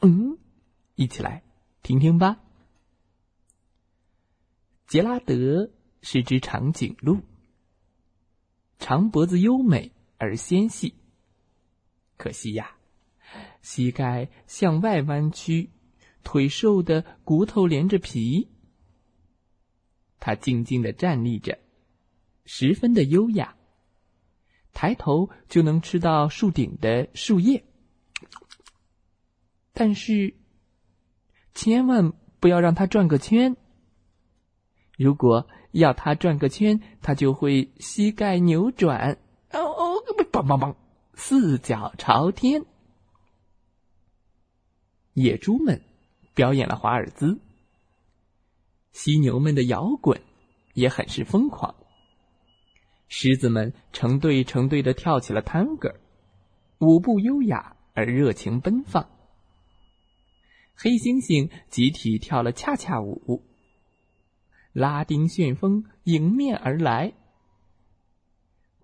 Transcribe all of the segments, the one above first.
嗯，一起来听听吧。杰拉德是只长颈鹿，长脖子优美而纤细。可惜呀，膝盖向外弯曲，腿瘦的骨头连着皮。他静静的站立着，十分的优雅，抬头就能吃到树顶的树叶。但是，千万不要让它转个圈。如果要它转个圈，它就会膝盖扭转，哦哦，梆梆梆，四脚朝天。野猪们表演了华尔兹，犀牛们的摇滚也很是疯狂。狮子们成对成对的跳起了探戈，舞步优雅而热情奔放。黑猩猩集体跳了恰恰舞，拉丁旋风迎面而来。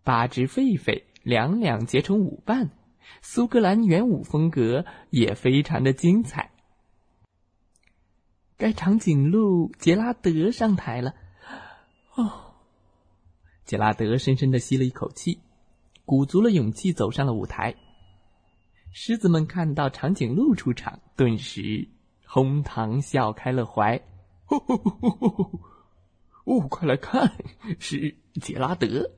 八只狒狒两两结成舞伴，苏格兰圆舞风格也非常的精彩。该长颈鹿杰拉德上台了，哦，杰拉德深深的吸了一口气，鼓足了勇气走上了舞台。狮子们看到长颈鹿出场，顿时哄堂笑开了怀。哦，快来看，是杰拉德！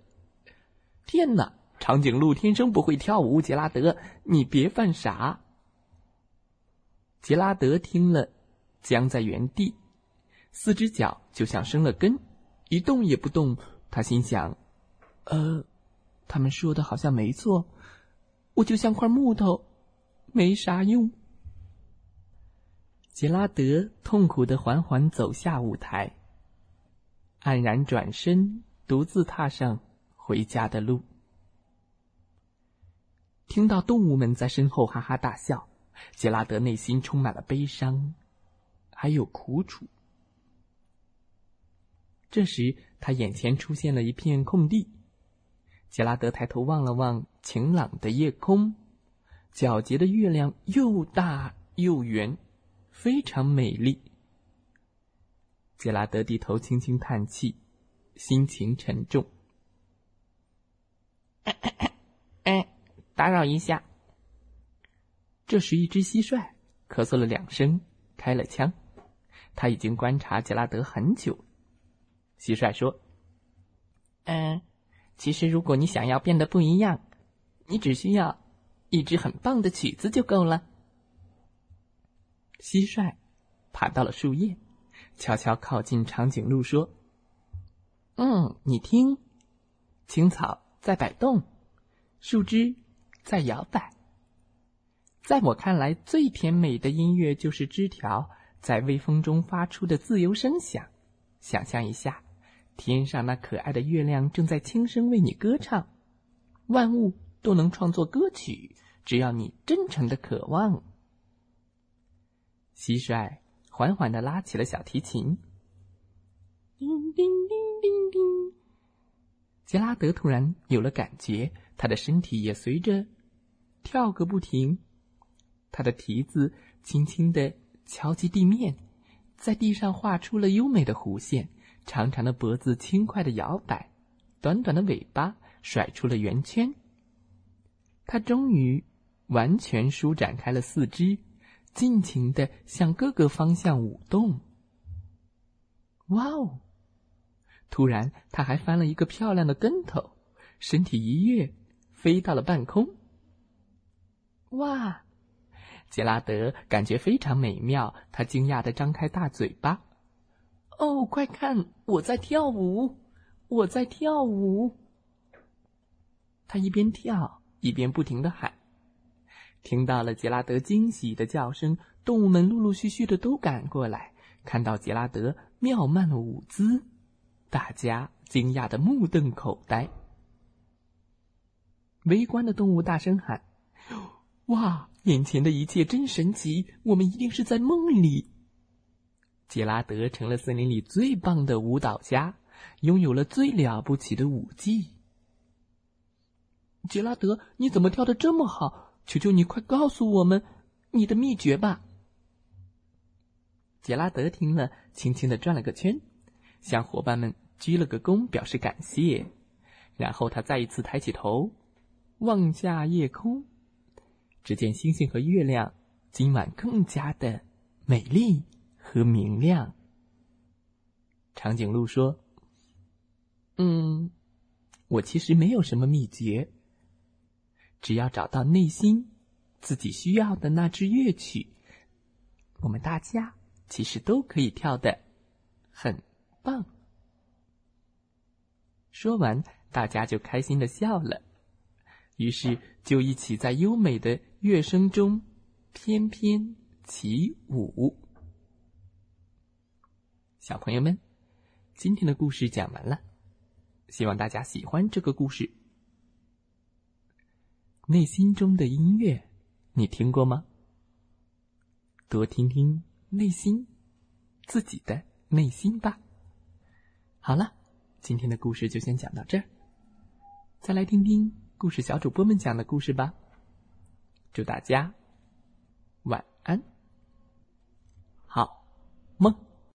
天哪，长颈鹿天生不会跳舞，杰拉德，你别犯傻！杰拉德听了，僵在原地，四只脚就像生了根，一动也不动。他心想：“呃，他们说的好像没错。”我就像块木头，没啥用。杰拉德痛苦的缓缓走下舞台，黯然转身，独自踏上回家的路。听到动物们在身后哈哈大笑，杰拉德内心充满了悲伤，还有苦楚。这时，他眼前出现了一片空地。杰拉德抬头望了望晴朗的夜空，皎洁的月亮又大又圆，非常美丽。杰拉德低头轻轻叹气，心情沉重。哎，打扰一下。这时，一只蟋蟀咳嗽了两声，开了枪。他已经观察杰拉德很久。蟋蟀说：“嗯。”其实，如果你想要变得不一样，你只需要一支很棒的曲子就够了。蟋蟀爬到了树叶，悄悄靠近长颈鹿说：“嗯，你听，青草在摆动，树枝在摇摆。在我看来，最甜美的音乐就是枝条在微风中发出的自由声响。想象一下。”天上那可爱的月亮正在轻声为你歌唱，万物都能创作歌曲，只要你真诚的渴望。蟋蟀缓缓的拉起了小提琴，叮叮叮叮叮。杰拉德突然有了感觉，他的身体也随着跳个不停，他的蹄子轻轻的敲击地面，在地上画出了优美的弧线。长长的脖子轻快的摇摆，短短的尾巴甩出了圆圈。它终于完全舒展开了四肢，尽情的向各个方向舞动。哇哦！突然，它还翻了一个漂亮的跟头，身体一跃，飞到了半空。哇！杰拉德感觉非常美妙，他惊讶的张开大嘴巴。哦，快看！我在跳舞，我在跳舞。他一边跳一边不停的喊：“听到了杰拉德惊喜的叫声，动物们陆陆续续的都赶过来，看到杰拉德妙曼的舞姿，大家惊讶的目瞪口呆。围观的动物大声喊：“哇！眼前的一切真神奇，我们一定是在梦里。”杰拉德成了森林里最棒的舞蹈家，拥有了最了不起的舞技。杰拉德，你怎么跳的这么好？求求你，快告诉我们你的秘诀吧！杰拉德听了，轻轻的转了个圈，向伙伴们鞠了个躬，表示感谢。然后他再一次抬起头，望下夜空，只见星星和月亮今晚更加的美丽和明亮。长颈鹿说：“嗯，我其实没有什么秘诀。”只要找到内心自己需要的那支乐曲，我们大家其实都可以跳的很棒。说完，大家就开心的笑了，于是就一起在优美的乐声中翩翩起舞。小朋友们，今天的故事讲完了，希望大家喜欢这个故事。内心中的音乐，你听过吗？多听听内心，自己的内心吧。好了，今天的故事就先讲到这儿。再来听听故事小主播们讲的故事吧。祝大家晚安，好梦。